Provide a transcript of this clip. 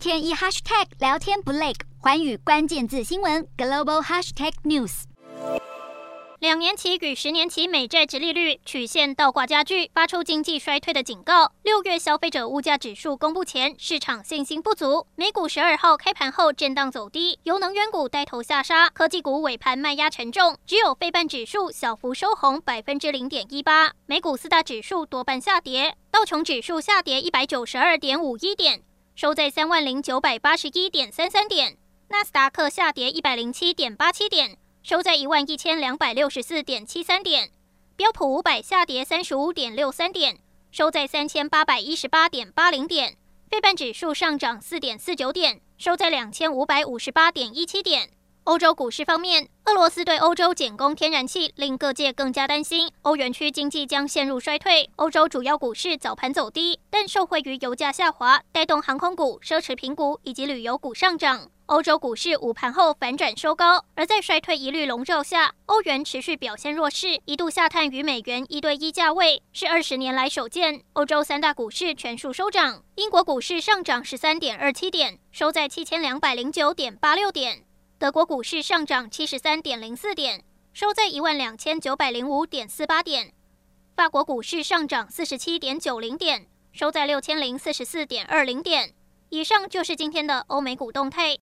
天一 hashtag 聊天不累，寰宇关键字新闻 global hashtag news。两年期与十年期美债殖利率曲线倒挂加剧，发出经济衰退的警告。六月消费者物价指数公布前，市场信心不足。美股十二号开盘后震荡走低，由能源股带头下杀，科技股尾盘卖压沉重，只有费半指数小幅收红百分之零点一八。美股四大指数多半下跌，道琼指数下跌一百九十二点五一点，收在三万零九百八十一点三三点；纳斯达克下跌一百零七点八七点。收在一万一千两百六十四点七三点，标普五百下跌三十五点六三点，收在三千八百一十八点八零点，费半指数上涨四点四九点，收在两千五百五十八点一七点。欧洲股市方面，俄罗斯对欧洲减供天然气，令各界更加担心欧元区经济将陷入衰退。欧洲主要股市早盘走低，但受惠于油价下滑，带动航空股、奢侈品股以及旅游股上涨。欧洲股市午盘后反转收高，而在衰退疑虑笼罩下，欧元持续表现弱势，一度下探与美元一对一价位，是二十年来首见。欧洲三大股市全数收涨，英国股市上涨十三点二七点，收在七千两百零九点八六点；德国股市上涨七十三点零四点，收在一万两千九百零五点四八点；法国股市上涨四十七点九零点，收在六千零四十四点二零点。以上就是今天的欧美股动态。